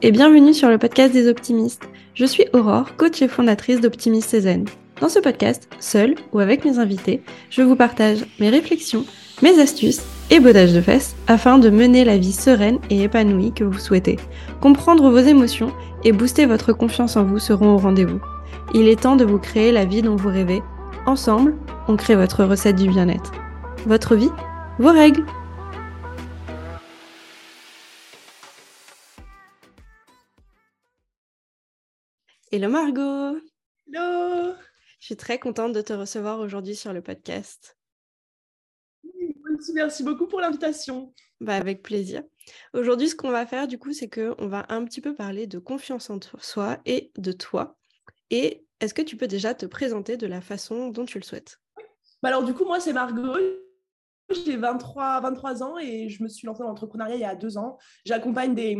et bienvenue sur le podcast des optimistes. Je suis Aurore, coach et fondatrice d'Optimiste Cézanne. Dans ce podcast, seul ou avec mes invités, je vous partage mes réflexions, mes astuces et bodages de fesses afin de mener la vie sereine et épanouie que vous souhaitez. Comprendre vos émotions et booster votre confiance en vous seront au rendez-vous. Il est temps de vous créer la vie dont vous rêvez. Ensemble, on crée votre recette du bien-être. Votre vie, vos règles. Hello Margot Hello Je suis très contente de te recevoir aujourd'hui sur le podcast. Merci beaucoup pour l'invitation. Bah, avec plaisir. Aujourd'hui, ce qu'on va faire, du coup, c'est qu'on va un petit peu parler de confiance en soi et de toi. Et est-ce que tu peux déjà te présenter de la façon dont tu le souhaites? Bah Alors, du coup, moi, c'est Margot. J'ai 23, 23 ans et je me suis lancée dans l'entrepreneuriat il y a deux ans. J'accompagne des,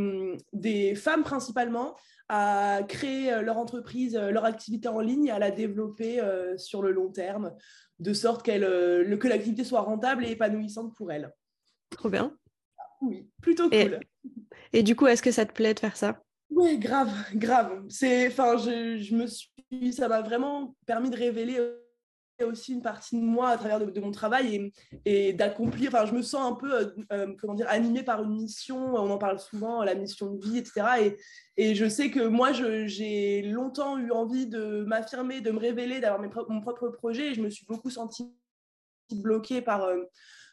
des femmes principalement à créer euh, leur entreprise, euh, leur activité en ligne et à la développer euh, sur le long terme, de sorte qu'elle, que l'activité soit rentable et épanouissante pour elles. Trop bien. Oui, plutôt cool. Et, du coup, est-ce que ça te plaît de faire ça? Oui, grave, grave. C'est, enfin, je, je, me suis, ça m'a vraiment permis de révéler aussi une partie de moi à travers de, mon travail et, d'accomplir. Enfin, je me sens un peu, euh, euh, comment dire, animée par une mission. On en parle souvent, la mission de vie, etc. Et, et je sais que moi, j'ai longtemps eu envie de m'affirmer, de me révéler, d'avoir mon propre projet. Et je me suis beaucoup sentie bloquée par, euh,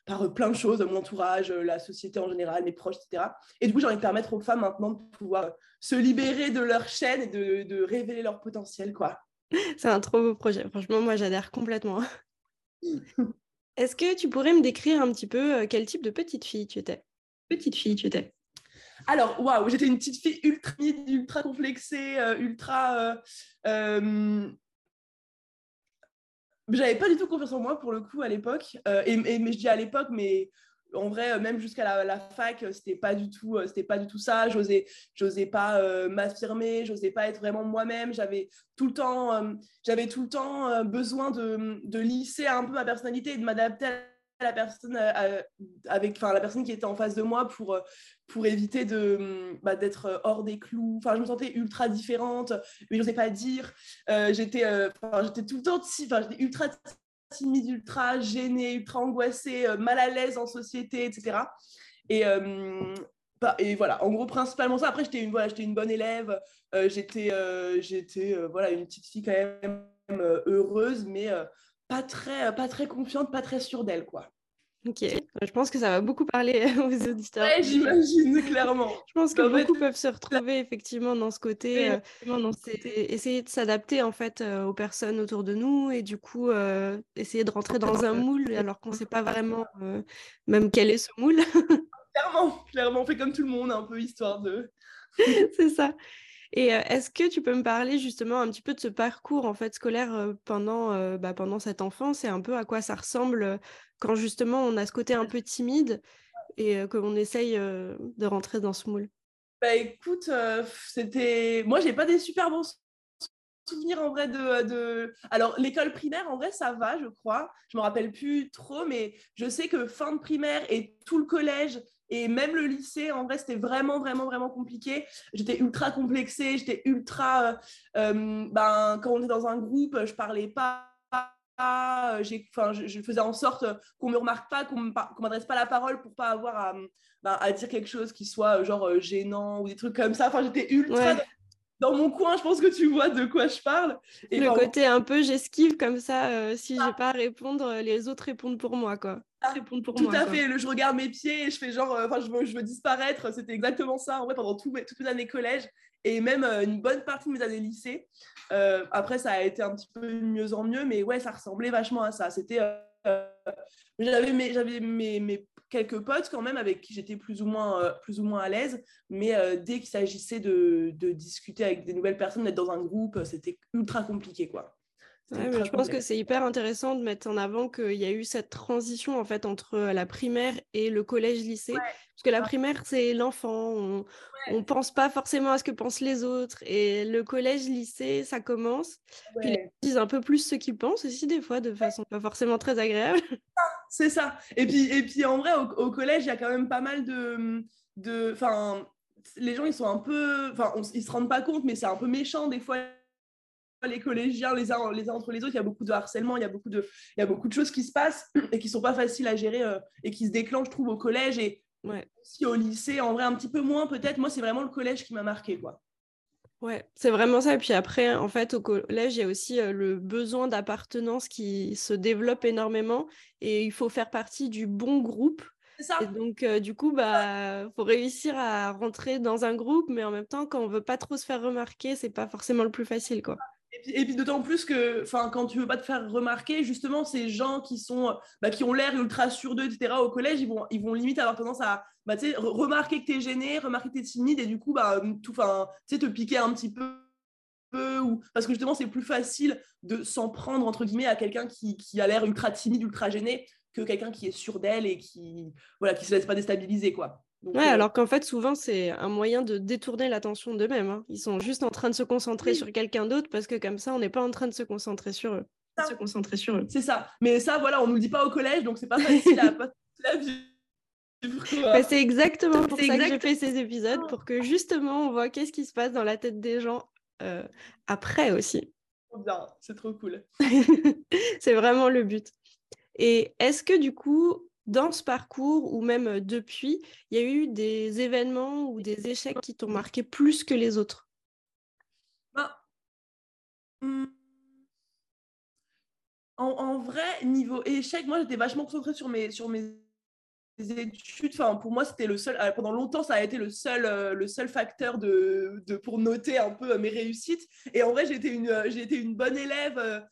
par plein de choses, mon entourage, la société en général, mes proches, etc. Et du coup, j'ai envie de permettre aux femmes maintenant de pouvoir se libérer de leur chaîne et de, de révéler leur potentiel, quoi. C'est un trop beau projet. Franchement, moi, j'adhère complètement. Est-ce que tu pourrais me décrire un petit peu euh, quel type de petite fille tu étais? Petite fille, tu étais alors, waouh, j'étais une petite fille ultra ultra complexée, euh, ultra. Euh, J'avais pas du tout confiance en moi pour le coup à l'époque. et, mais je dis à l'époque, mais en vrai, euh, même jusqu'à la, fac, euh, c'était pas du tout, euh, c'était pas du tout ça. J'osais, j'osais pas m'affirmer, j'osais pas être vraiment moi-même. J'avais tout le temps, j'avais tout le temps besoin de, de, lisser un peu ma personnalité et de m'adapter à la personne avec, enfin la personne qui était en face de moi pour pour éviter de bah, d'être hors des clous. Enfin, je me sentais ultra différente, mais je n'osais pas dire. j'étais, j'étais tout le temps, enfin, j'étais ultra timide, ultra gênée, ultra angoissée, euh, mal à l'aise en société, etc. Et, euh, bah, et voilà, en gros, principalement ça. Après, j'étais une, voilà, une bonne élève, euh, j'étais j'étais voilà, une petite fille quand même heureuse, mais pas, très, pas très confiante, pas très sûre d'elle, quoi. Ok, je pense que ça va beaucoup parler aux auditeurs. Ouais, j'imagine, clairement. je pense que beaucoup peuvent se retrouver effectivement dans ce côté, euh, dans essayer de s'adapter en fait euh, aux personnes autour de nous et du coup euh, essayer de rentrer dans un moule alors qu'on ne sait pas vraiment même quel est ce moule. clairement, clairement, on fait comme tout le monde, un peu histoire de. C'est ça. Et est-ce que tu peux me parler justement un petit peu de ce parcours en fait scolaire pendant, bah, pendant cette enfance et un peu à quoi ça ressemble quand justement on a ce côté un peu timide et qu'on essaye de rentrer dans ce moule Bah écoute, c'était. Moi, j'ai pas des super bons souvenirs en vrai de. de... Alors, l'école primaire, en vrai, ça va, je crois. Je me rappelle plus trop, mais je sais que fin de primaire et tout le collège et même le lycée, en vrai, c'était vraiment, vraiment, vraiment compliqué. J'étais ultra complexée, j'étais ultra. ben, quand on est dans un groupe, je parlais pas euh, enfin, je, je, faisais en sorte qu'on me remarque pas, qu'on m'adresse pas la parole pour pas avoir à, bah, à, dire quelque chose qui soit euh, genre euh, gênant ou des trucs comme ça. Enfin, j'étais ultra dans, mon coin. Je pense que tu vois de quoi je parle. Et le côté un peu j'esquive comme ça. si j'ai pas à répondre, les autres répondent pour moi, quoi. Ah, pour tout à fait. je regarde mes pieds et je fais genre, enfin, je, veux, je veux disparaître. C'était exactement ça en vrai pendant tout, toutes mes années collège et même une bonne partie de mes années lycée. Euh, après, ça a été un petit peu mieux en mieux, mais ouais, ça ressemblait vachement à ça. C'était. Euh, j'avais mes, j'avais mes, quelques potes quand même avec qui j'étais plus ou moins, euh, plus ou moins à l'aise, mais dès qu'il s'agissait de, de, discuter avec des nouvelles personnes, d'être dans un groupe, c'était ultra compliqué, quoi. Je pense que c'est hyper intéressant de mettre en avant qu'il y a eu cette transition en fait entre la primaire et le collège-lycée. Parce que la primaire, c'est l'enfant. On, on pense pas forcément à ce que pensent les autres. Et le collège, lycée, ça commence. Puis ils disent un peu plus ce qu'ils pensent aussi, des fois, de façon pas forcément très agréable. C'est ça. Et puis, et puis en vrai, au, collège, il y a quand même pas mal de. de les gens, ils sont un peu. Enfin, ils se rendent pas compte, mais c'est un peu méchant des fois. Les collégiens, les uns, les uns entre les autres, il y a beaucoup de harcèlement, il y a beaucoup de, il y a beaucoup de choses qui se passent et qui sont pas faciles à gérer euh, et qui se déclenchent, je trouve, au collège et ouais. aussi au lycée. En vrai, un petit peu moins peut-être. Moi, c'est vraiment le collège qui m'a marqué, quoi. Ouais, c'est vraiment ça. Et puis après, en fait, au collège, il y a aussi euh, le besoin d'appartenance qui se développe énormément et il faut faire partie du bon groupe ça. Et donc, euh, du coup, bah, faut réussir à rentrer dans un groupe, mais en même temps, quand on veut pas trop se faire remarquer, c'est pas forcément le plus facile, quoi. Et puis, d'autant plus que, quand tu veux pas te faire remarquer, justement, ces gens qui sont, bah, qui ont l'air ultra sur d'eux, etc. Au collège, ils vont, ils vont limite avoir tendance à, bah, remarquer que tu es gêné, remarquer que tu es timide, et du coup, bah, tout, enfin, tu sais, te piquer un petit peu parce que justement c'est plus facile de s'en prendre entre guillemets à quelqu'un qui, qui a l'air ultra timide, ultra gêné que quelqu'un qui est sûr d'elle et qui voilà qui se laisse pas déstabiliser quoi. Ouais, euh, alors qu'en fait souvent c'est un moyen de détourner l'attention d'eux-mêmes. Hein. Ils sont juste en train de se concentrer sur quelqu'un d'autre parce que comme ça on n'est pas en train de se concentrer sur eux. Se concentrer sur eux. C'est ça. Mais ça voilà on nous le dit pas au collège donc c'est pas facile à la vie. Bah, c'est exactement pour ça que j'ai fait ces épisodes, pour que justement on voit qu'est-ce qui se passe dans la tête des gens euh, après aussi. Bien, c'est trop cool. c'est vraiment le but. Et est-ce que du coup, dans ce parcours ou même euh, depuis, il y a eu des événements ou des échecs qui t'ont marqué plus que les autres? Bah, hmm, en, vrai, niveau échec, moi j'étais vachement concentrée sur mes, sur mes études. Enfin, pour moi, c'était le seul. Euh, pendant longtemps, ça a été le seul, euh, le seul facteur de, de, pour noter un peu mes réussites. Et en vrai, j'étais une, une bonne élève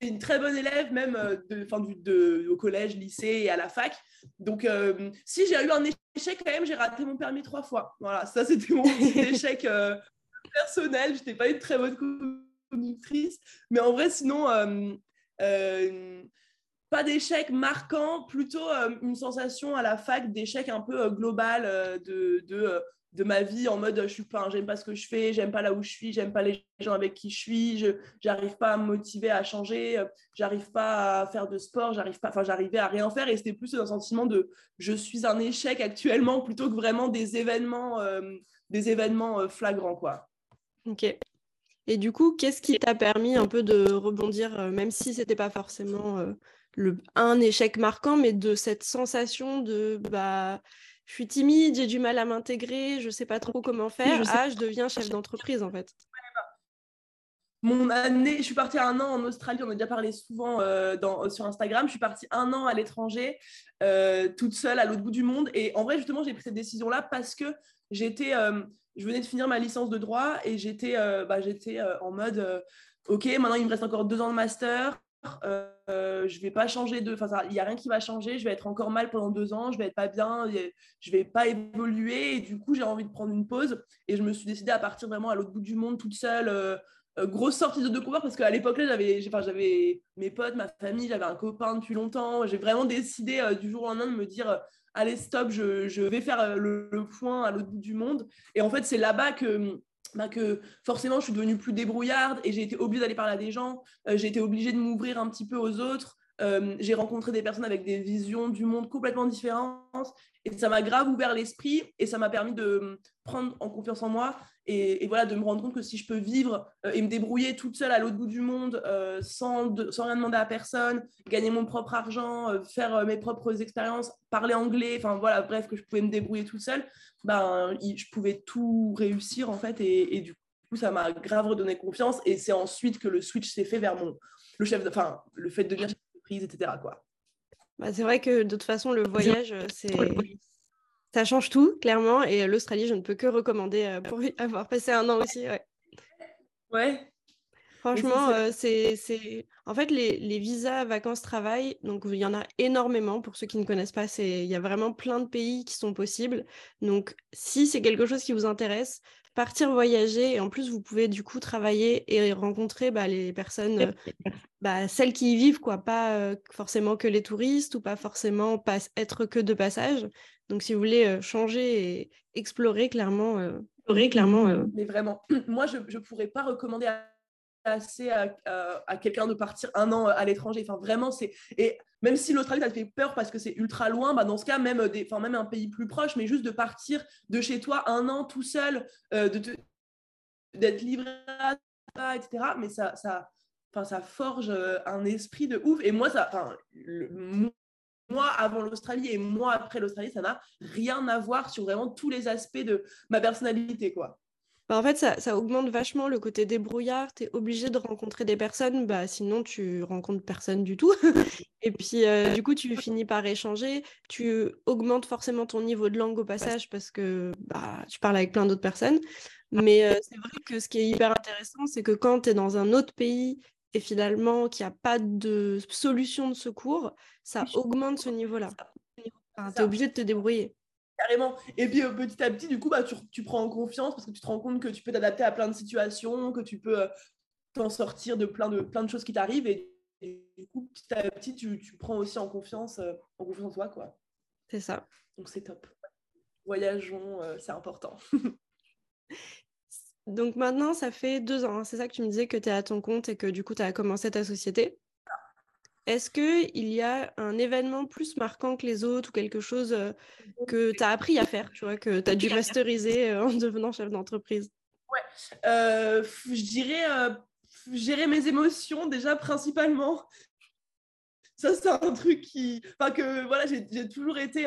une très bonne élève, même euh, de, fin, de, au collège, lycée et à la fac. Donc, euh, si j'ai eu un échec, quand même, j'ai raté mon permis trois fois. Voilà, ça, c'était mon petit échec euh, personnel. Je n'étais pas une très bonne conductrice. Mais en vrai, sinon, pas d'échec marquant, plutôt une sensation à la fac d'échec un peu global de, de de ma vie en mode je suis pas j'aime pas ce que je fais j'aime pas là où je suis j'aime pas les gens avec qui je suis je j'arrive pas à me motiver à changer j'arrive pas à faire de sport j'arrive pas enfin j'arrivais à rien faire et c'était plus un sentiment de je suis un échec actuellement plutôt que vraiment des événements euh, des événements euh, flagrants quoi. Ok. Et du coup qu'est-ce qui t'a permis un peu de rebondir euh, même si c'était pas forcément le un échec marquant mais de cette sensation de bah je suis timide, j'ai du mal à m'intégrer, je sais pas trop comment faire. Je ah, je deviens chef d'entreprise en fait. Mon année, je suis partie un an en Australie, on a déjà parlé souvent euh, dans, sur Instagram. Je suis partie un an à l'étranger, euh, toute seule à l'autre bout du monde. Et en vrai, justement, j'ai pris cette décision-là parce que j'étais, euh, je venais de finir ma licence de droit et j'étais, bah, j'étais en mode, ok, maintenant il me reste encore deux ans de master. Euh, je vais pas changer de. Enfin, il n'y a rien qui va changer. Je vais être encore mal pendant deux ans. Je vais être pas bien. Je vais pas évoluer. Et du coup, j'ai envie de prendre une pause. Et je me suis décidée à partir vraiment à l'autre bout du monde toute seule. Euh, euh, grosse sortie de découverte parce qu'à l'époque là j'avais mes potes ma famille j'avais un copain depuis longtemps j'ai vraiment décidé du jour au lendemain de me dire allez stop je, vais faire le, point à l'autre bout du monde et en fait c'est là-bas que bah, que forcément je suis devenue plus débrouillarde et j'ai été obligée d'aller parler à des gens, euh, j'ai été obligée de m'ouvrir un petit peu aux autres, euh, j'ai rencontré des personnes avec des visions du monde complètement différentes et ça m'a grave ouvert l'esprit et ça m'a permis de prendre en confiance en moi et, voilà de me rendre compte que si je peux vivre euh, et me débrouiller toute seule à l'autre bout du monde sans, sans rien demander à personne, gagner mon propre argent, faire mes propres expériences, parler anglais, enfin voilà, bref, que je pouvais me débrouiller toute seule, ben, je pouvais tout réussir en fait et, du coup ça m'a grave redonné confiance et c'est ensuite que le switch s'est fait vers mon le chef enfin le fait de devenir etc quoi bah, c'est vrai que de toute façon le voyage c'est ça change tout clairement et l'Australie je ne peux que recommander euh, pour avoir passé un an aussi ouais ouais Franchement, euh, c'est, en fait les, visas vacances-travail, donc il y en a énormément pour ceux qui ne connaissent pas. il y a vraiment plein de pays qui sont possibles. Donc si c'est quelque chose qui vous intéresse, partir voyager et en plus vous pouvez du coup travailler et rencontrer bah, les personnes, euh, bah, celles qui y vivent quoi, pas euh, forcément que les touristes ou pas forcément être que de passage. Donc si vous voulez changer et explorer clairement, explorer clairement. Mais vraiment, moi je ne pourrais pas recommander à à, quelqu'un de partir un an à l'étranger. Enfin, vraiment, c'est. Et même si l'Australie, ça te fait peur parce que c'est ultra loin, bah, dans ce cas, même, des... enfin, même un pays plus proche, mais juste de partir de chez toi un an tout seul, euh, de d'être livré à ça, etc. Mais ça, ça, enfin, ça forge euh, un esprit de ouf. Et moi, ça, enfin, moi avant l'Australie et moi après l'Australie, ça n'a rien à voir sur vraiment tous les aspects de ma personnalité, quoi. Bah, en fait, ça, augmente vachement le côté débrouillard. Tu es obligé de rencontrer des personnes, bah, sinon tu rencontres personne du tout. et puis, euh, du coup, tu finis par échanger. Tu augmentes forcément ton niveau de langue au passage parce que bah, tu parles avec plein d'autres personnes. Mais euh, c'est vrai que ce qui est hyper intéressant, c'est que quand tu es dans un autre pays et finalement qu'il n'y a pas de solution de secours, ça augmente ce niveau-là. tu es obligé de te débrouiller. Carrément. Et puis euh, petit à petit, du coup, bah, tu, prends en confiance parce que tu te rends compte que tu peux t'adapter à plein de situations, que tu peux euh, t'en sortir de plein de, plein de choses qui t'arrivent. Et, du coup, petit à petit, tu, prends aussi en confiance, euh, en confiance en toi. quoi. C'est ça. Donc c'est top. Voyageons, c'est important. Donc maintenant, ça fait deux ans, hein. c'est ça que tu me disais que tu es à ton compte et que du coup, tu as commencé ta société? Est-ce qu'il y a un événement plus marquant que les autres ou quelque chose euh, que tu as appris à faire, tu vois, que tu as dû masteriser euh, en devenant chef d'entreprise? Ouais, euh, je dirais gérer mes émotions déjà principalement. Ça, c'est un truc qui. Enfin, que voilà, j'ai toujours été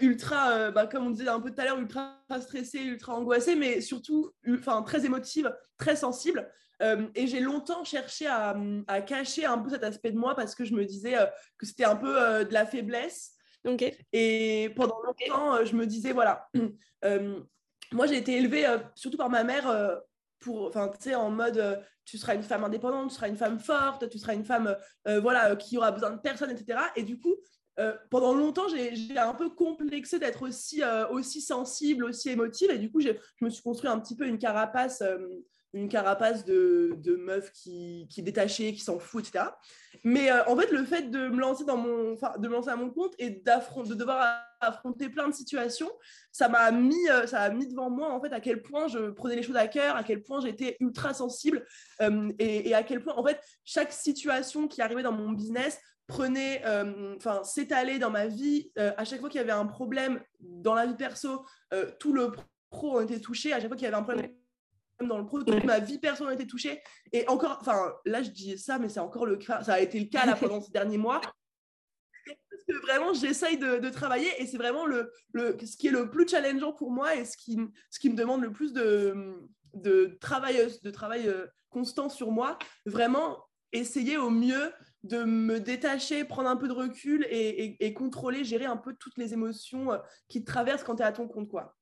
ultra, bah, comme on disait un peu tout à l'heure, ultra stressée, ultra angoissée, mais surtout enfin, très émotive, très sensible. Euh, et j'ai longtemps cherché à, cacher un peu cet aspect de moi parce que je me disais euh, que c'était un peu euh, de la faiblesse. Et pendant longtemps, je me disais, voilà, moi j'ai été élevée surtout par ma mère pour, enfin, tu sais, en mode, tu seras une femme indépendante, tu seras une femme forte, tu seras une femme, voilà, qui aura besoin de personne, etc. Et du coup, pendant longtemps, j'ai un peu complexé d'être aussi, aussi sensible, aussi émotive. Et du coup, je me suis construit un petit peu une carapace une carapace de, de meuf qui, qui est détachée, qui s'en fout, etc. Mais euh, en fait, le fait de me lancer dans mon, de me lancer à mon compte et de devoir affronter plein de situations, ça m'a mis, euh, ça a mis devant moi en fait à quel point je prenais les choses à cœur, à quel point j'étais ultra sensible euh, et, à quel point en fait chaque situation qui arrivait dans mon business prenait, enfin s'étalait dans ma vie. à chaque fois qu'il y avait un problème dans la vie perso, tout le pro en était touché. À chaque fois qu'il y avait un problème dans le pro, toute ma vie personnelle a été touchée. Et encore, enfin, là, je dis ça, mais c'est encore le cas, ça a été le cas là pendant ces derniers mois. Parce que vraiment, j'essaye de, travailler et c'est vraiment le, le, ce qui est le plus challengeant pour moi et ce qui, ce qui me demande le plus de, de travail, de travail euh, constant sur moi. Vraiment, essayer au mieux de me détacher, prendre un peu de recul et, et contrôler, gérer un peu toutes les émotions euh, qui te traversent quand tu es à ton compte. quoi.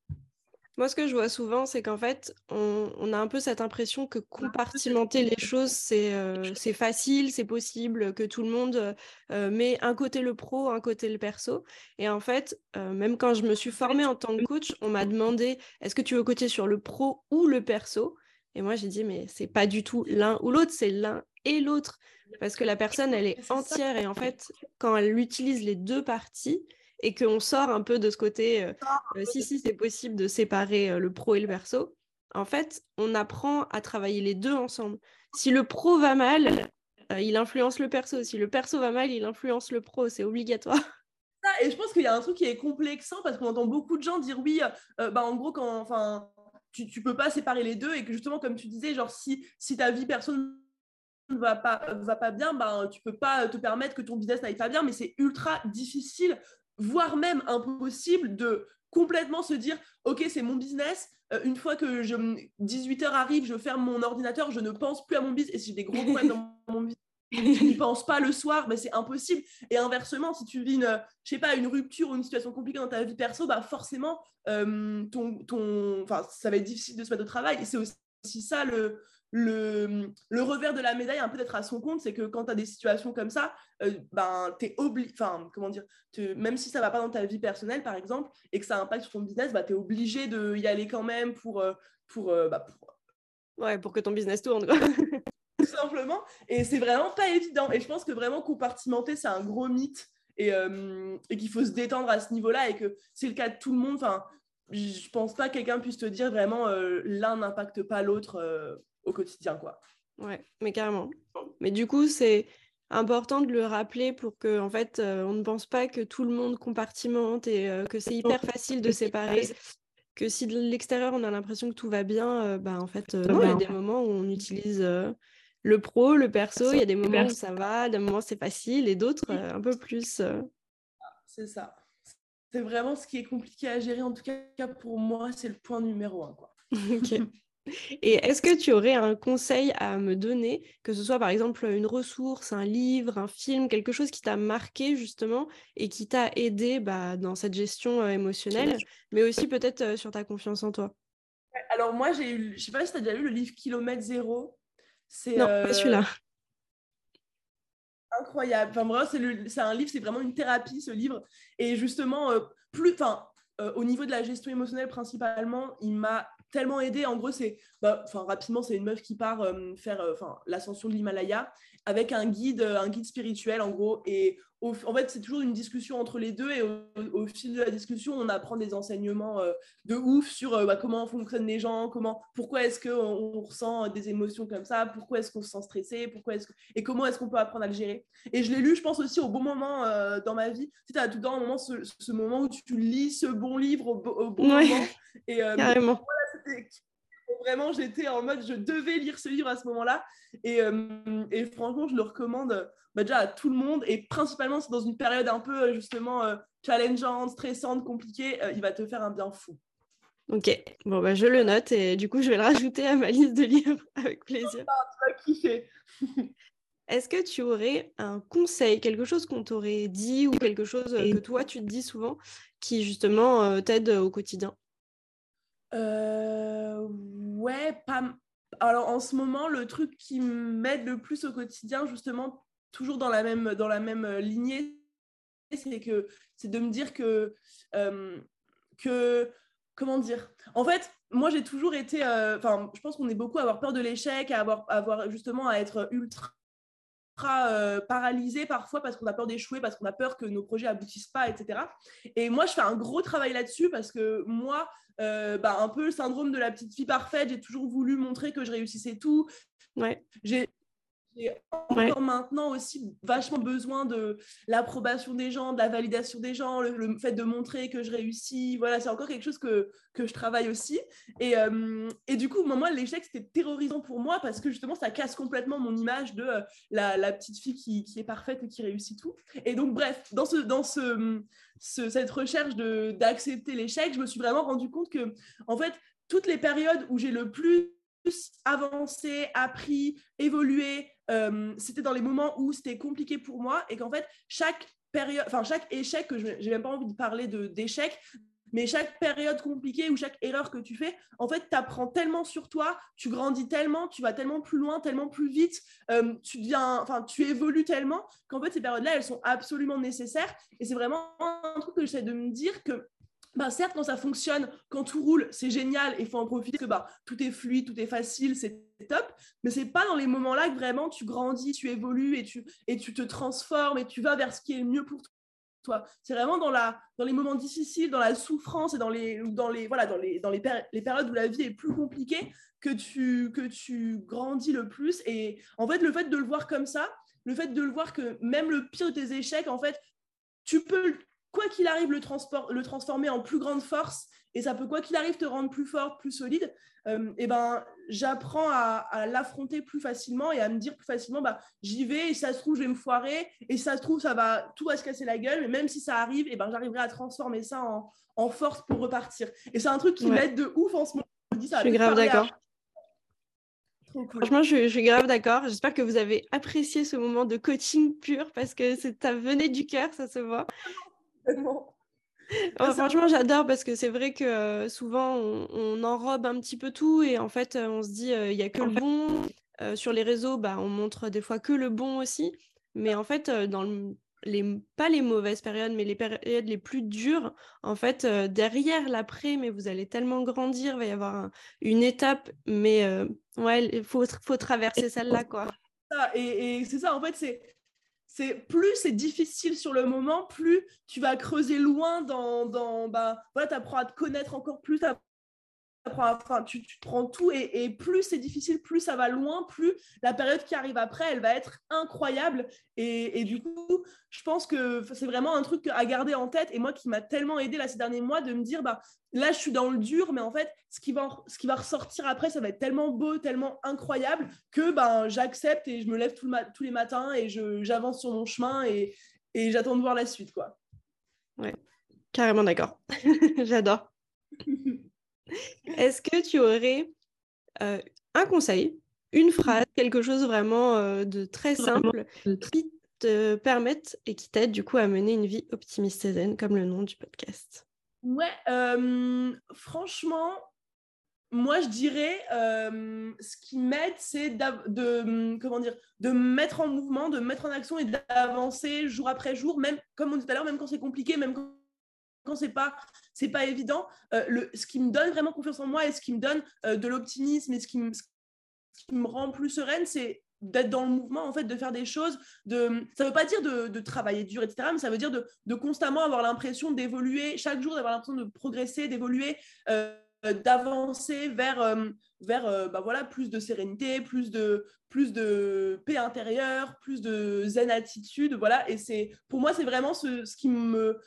Moi, ce que je vois souvent, c'est qu'en fait, on, a un peu cette impression que compartimenter les choses, c'est euh, facile, c'est possible, que tout le monde euh, met un côté le pro, un côté le perso. Et en fait, euh, même quand je me suis formée en tant que coach, on m'a demandé est-ce que tu veux coacher sur le pro ou le perso? Et moi, j'ai dit mais c'est pas du tout l'un ou l'autre, c'est l'un et l'autre. Parce que la personne, elle est entière. Et en fait, quand elle utilise les deux parties, et qu'on sort un peu de ce côté, euh, euh, si, si, c'est possible de séparer euh, le pro et le perso. En fait, on apprend à travailler les deux ensemble. Si le pro va mal, il influence le perso. Si le perso va mal, il influence le pro. C'est obligatoire. Et je pense qu'il y a un truc qui est complexant parce qu'on entend beaucoup de gens dire oui, bah en gros, quand, enfin, tu, tu peux pas séparer les deux et que justement, comme tu disais, genre si, si ta vie personne ne va pas, va pas bien, ben, tu peux pas te permettre que ton business n'aille pas bien, mais c'est ultra difficile voire même impossible de complètement se dire ok c'est mon business euh, une fois que je 18 heures arrive je ferme mon ordinateur je ne pense plus à mon business et si j'ai des gros problèmes dans mon business. Je n'y pense pas le soir mais c'est impossible. Et inversement si tu vis une je sais pas une rupture ou une situation compliquée dans ta vie perso bah forcément euh, ton ça va être difficile de se mettre au travail. Et c'est aussi ça le le, le, revers de la médaille, un peu d'être à son compte, c'est que quand tu as des situations comme ça, euh, ben, tu es obligé, enfin, comment dire, même si ça va pas dans ta vie personnelle, par exemple, et que ça impacte sur ton business, bah, tu es obligé d'y aller quand même pour. Euh, pour, euh, bah, pour... Ouais, pour que ton business tourne. Tout simplement. Et c'est vraiment pas évident. Et je pense que vraiment compartimenter, c'est un gros mythe. Et, et qu'il faut se détendre à ce niveau-là et que c'est le cas de tout le monde. Enfin, je pense pas que quelqu'un puisse te dire vraiment l'un n'impacte pas l'autre au quotidien, quoi. Ouais, mais carrément. Mais du coup, c'est important de le rappeler pour que, en fait, euh, on ne pense pas que tout le monde compartimente et euh, que c'est hyper facile de séparer. Que si de l'extérieur on a l'impression que tout va bien, euh, bah en fait, non, il y a des moments où on utilise le pro, le perso, il y a des moments où ça va, des moments c'est facile et d'autres un peu plus. C'est ça. C'est vraiment ce qui est compliqué à gérer, en tout cas pour moi, c'est le point numéro un. Quoi. ok. Et est-ce que tu aurais un conseil à me donner, que ce soit par exemple une ressource, un livre, un film, quelque chose qui t'a marqué justement et qui t'a aidé bah, dans cette gestion euh, émotionnelle, mais aussi peut-être euh, sur ta confiance en toi? Alors moi, j'ai eu, je sais pas si tu as déjà lu le livre Kilomètre Zéro. C'est, non, pas celui-là. Euh, incroyable. Enfin, vraiment, c'est, un livre, c'est vraiment une thérapie, ce livre. Et justement, plus, enfin, au niveau de la gestion émotionnelle principalement, il m'a tellement aidé. En gros, c'est, bah, rapidement, c'est une meuf qui part euh, faire euh, l'ascension de l'Himalaya avec un guide, euh, un guide spirituel, en gros. En fait, c'est toujours une discussion entre les deux. Et au, fil de la discussion, on apprend des enseignements de ouf sur bah, comment fonctionnent les gens, comment, pourquoi est-ce qu'on on ressent des émotions comme ça, pourquoi est-ce qu'on se sent stressé, pourquoi est-ce et comment est-ce qu'on peut apprendre à le gérer. Et je l'ai lu, je pense aussi au bon moment dans ma vie. Tu as tout le temps un moment, ce, moment où tu lis ce bon livre au, bon moment. Et, Carrément vraiment, j'étais en mode, je devais lire ce livre à ce moment-là. Et, euh, et franchement, je le recommande bah, déjà à tout le monde. Et principalement, c'est dans une période un peu euh, justement euh, challengeante, stressante, compliquée, il va te faire un bien fou. Ok, bon, bah, je le note et du coup, je vais le rajouter à ma liste de livres avec plaisir. Ah, tu vas kiffer. Est-ce que tu aurais un conseil, quelque chose qu'on t'aurait dit ou quelque chose que toi tu te dis souvent qui justement t'aide au quotidien? Euh, ouais, pas. Alors en ce moment, le truc qui m'aide le plus au quotidien, justement, toujours dans la même, dans même lignée, c'est que c'est de me dire que, euh, comment dire? En fait, moi j'ai toujours été, euh, enfin, je pense qu'on est beaucoup à avoir peur de l'échec, à avoir, avoir justement à être ultra euh, paralysé parfois parce qu'on a peur d'échouer, parce qu'on a peur que nos projets aboutissent pas, etc. Et moi, je fais un gros travail là-dessus parce que moi, euh, bah, un peu le syndrome de la petite fille parfaite, j'ai toujours voulu montrer que je réussissais tout. Ouais. J'ai j'ai encore maintenant aussi vachement besoin de l'approbation des gens, de la validation des gens, le, fait de montrer que je réussis. Voilà, c'est encore quelque chose que, que je travaille aussi. Et, euh, et du coup, moi, l'échec, c'était terrorisant pour moi parce que justement, ça casse complètement mon image de euh, la, la, petite fille qui, qui, est parfaite et qui réussit tout. Et donc, bref, dans, ce, dans ce, cette recherche d'accepter l'échec, je me suis vraiment rendu compte que, en fait, toutes les périodes où j'ai le plus avancé, appris, évolué. Euh, c'était dans les moments où c'était compliqué pour moi et qu'en fait, chaque période, enfin, chaque échec, que je n'ai même pas envie de parler d'échec, mais chaque période compliquée ou chaque erreur que tu fais, en fait, tu apprends tellement sur toi, tu grandis tellement, tu vas tellement plus loin, tellement plus vite, euh, tu deviens, enfin, tu évolues tellement qu'en fait, ces périodes-là, elles sont absolument nécessaires. Et c'est vraiment un truc que j'essaie de me dire que bah, certes, quand ça fonctionne, quand tout roule, c'est génial et il faut en profiter que bah, tout est fluide, tout est facile, c'est top. Mais c'est pas dans les moments-là que vraiment tu grandis, tu évolues et tu, et tu te transformes et tu vas vers ce qui est mieux pour toi. C'est vraiment dans, la, dans les moments difficiles, dans la souffrance et dans les, dans les, voilà, dans les, dans les, les périodes où la vie est plus compliquée que tu, que tu grandis le plus. Et en fait, le fait de le voir comme ça, le fait de le voir que même le pire de tes échecs, en fait, tu peux quoi qu'il arrive, le, transport, le transformer en plus grande force et ça peut, quoi qu'il arrive, te rendre plus forte, plus solide, euh, et ben, j'apprends à, l'affronter plus facilement et à me dire plus facilement, bah, j'y vais et ça se trouve, je vais me foirer et ça se trouve, ça va, tout va se casser la gueule, mais même si ça arrive, et ben, j'arriverai à transformer ça en, force pour repartir. Et c'est un truc qui m'aide de ouf en ce moment. Je, ça suis grave d'accord. Franchement, je, suis grave d'accord. J'espère que vous avez apprécié ce moment de coaching pur parce que ça venait du cœur, ça se voit. Franchement, j'adore parce que c'est vrai que euh, souvent on, enrobe un petit peu tout et en fait euh, on se dit euh, il n'y a que le bon. sur les réseaux, bah, on montre des fois que le bon aussi. Mais en fait, dans les, pas les mauvaises périodes, mais les périodes les plus dures, en fait, derrière l'après, mais vous allez tellement grandir, il va y avoir une étape, mais ouais, il faut, faut traverser celle-là, quoi. Et, et c'est ça, en fait, c'est c'est plus c'est difficile sur le moment, plus tu vas creuser loin dans, dans bah, voilà, tu apprends à te connaître encore plus, enfin, tu, tu prends tout et, plus c'est difficile, plus ça va loin, plus la période qui arrive après, elle va être incroyable. Et, du coup, je pense que c'est vraiment un truc à garder en tête. Et moi, qui m'a tellement aidé là, ces derniers mois, de me dire, bah, là, je suis dans le dur, mais en fait, ce qui va, ce qui va ressortir après, ça va être tellement beau, tellement incroyable que ben, j'accepte et je me lève tout tous les matins et j'avance sur mon chemin et, et j'attends de voir la suite. quoi. Ouais, carrément d'accord. J'adore. Est-ce que tu aurais euh, un conseil, une phrase, quelque chose vraiment euh, de très simple qui te permette et qui t'aide du coup à mener une vie optimiste et zen, comme le nom du podcast? Ouais, euh, franchement, moi je dirais ce qui m'aide, c'est de, comment dire, de mettre en mouvement, de mettre en action et d'avancer jour après jour, même comme on dit tout à l'heure, même quand c'est compliqué, même quand quand c'est pas c'est pas évident euh, le, ce qui me donne vraiment confiance en moi et ce qui me donne euh, de l'optimisme et ce qui, me, qui me rend plus sereine c'est d'être dans le mouvement en fait de faire des choses de ça veut pas dire de, travailler dur etc mais ça veut dire de, de constamment avoir l'impression d'évoluer chaque jour d'avoir l'impression de progresser d'évoluer euh, d'avancer vers vers bah voilà plus de sérénité plus de plus de paix intérieure plus de zen attitude voilà et pour moi c'est vraiment ce qui me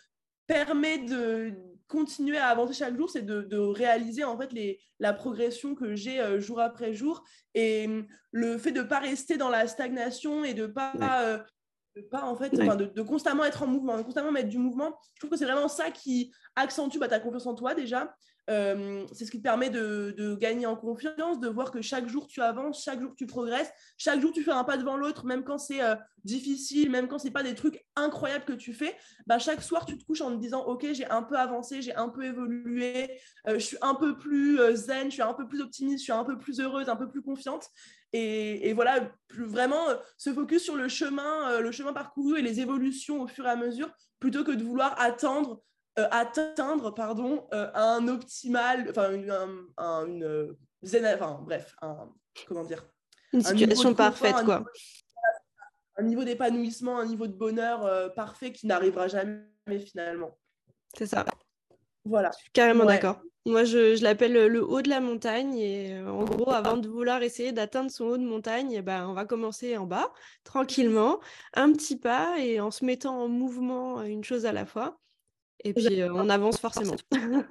permet de continuer à avancer chaque jour, c'est de, réaliser en fait les, la progression que j'ai euh, jour après jour. Et hum, le fait de ne pas rester dans la stagnation et de pas euh, pas en fait de, constamment être en mouvement, de constamment mettre du mouvement. Je trouve que c'est vraiment ça qui accentue bah, ta confiance en toi déjà euh, c'est ce qui te permet de, gagner en confiance, de voir que chaque jour tu avances, chaque jour tu progresses, chaque jour tu fais un pas devant l'autre, même quand c'est euh, difficile, même quand c'est pas des trucs incroyables que tu fais. Bah, chaque soir tu te couches en te disant ok j'ai un peu avancé, j'ai un peu évolué, euh, je suis un peu plus zen, je suis un peu plus optimiste, je suis un peu plus heureuse, un peu plus confiante. Et, voilà, plus vraiment se focus sur le chemin, le chemin parcouru et les évolutions au fur et à mesure, plutôt que de vouloir attendre euh, atteindre pardon, euh, un optimal, enfin une, une euh, enfin bref, un, comment dire Une situation parfaite, quoi. un niveau d'épanouissement, un niveau de bonheur parfait qui n'arrivera jamais finalement. C'est ça. Voilà. Je suis carrément d'accord. Moi, je, je l'appelle le haut de la montagne. Et en gros, avant de vouloir essayer d'atteindre son haut de montagne, eh ben, on va commencer en bas, tranquillement, un petit pas, et en se mettant en mouvement une chose à la fois. Et puis, euh, on avance forcément. Carrément,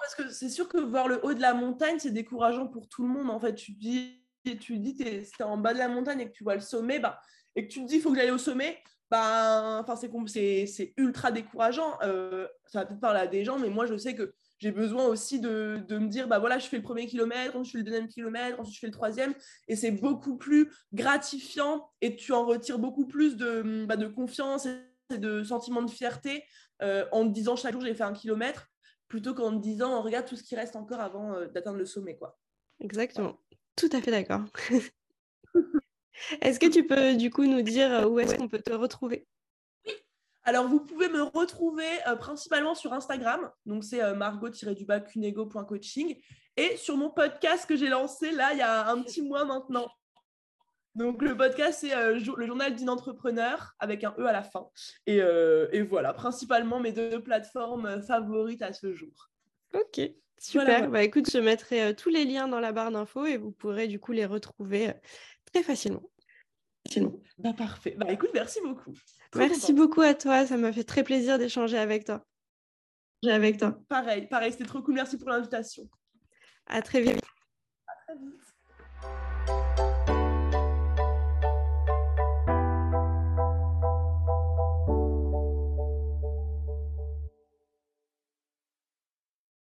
parce que c'est sûr que voir le haut de la montagne, c'est décourageant pour tout le monde. En fait, tu dis, tu dis, es, es en bas de la montagne et que tu vois le sommet, bah, et que tu te dis, il faut que j'aille au sommet. Bah, enfin, c'est ultra décourageant. Euh, ça va peut-être parler à des gens, mais moi, je sais que j'ai besoin aussi de, de, me dire, bah voilà, je fais le premier kilomètre, ensuite je fais le deuxième kilomètre, ensuite je fais le troisième, et c'est beaucoup plus gratifiant et tu en retires beaucoup plus de, bah, de confiance et de sentiment de fierté euh, en te disant chaque jour j'ai fait un kilomètre, plutôt qu'en te disant regarde tout ce qui reste encore avant euh, d'atteindre le sommet. quoi. Exactement, tout à fait d'accord. est-ce que tu peux du coup nous dire euh, où est-ce qu'on peut te retrouver? Oui, alors vous pouvez me retrouver principalement sur Instagram, donc c'est margot-du-bas cunego.coaching, et sur mon podcast que j'ai lancé là il y a un petit mois maintenant. Donc le podcast, c'est euh, le journal d'une entrepreneur avec un E à la fin. Et, euh, voilà, principalement mes deux plateformes favorites à ce jour. Ok, super. Bah, écoute, je mettrai euh, tous les liens dans la barre d'infos et vous pourrez du coup les retrouver très facilement. Sinon, bah parfait. Bah écoute, merci beaucoup. merci beaucoup à toi. Ça m'a fait très plaisir d'échanger avec toi. Avec toi. Pareil, pareil, c'était trop cool. Merci pour l'invitation. À très vite. À très vite.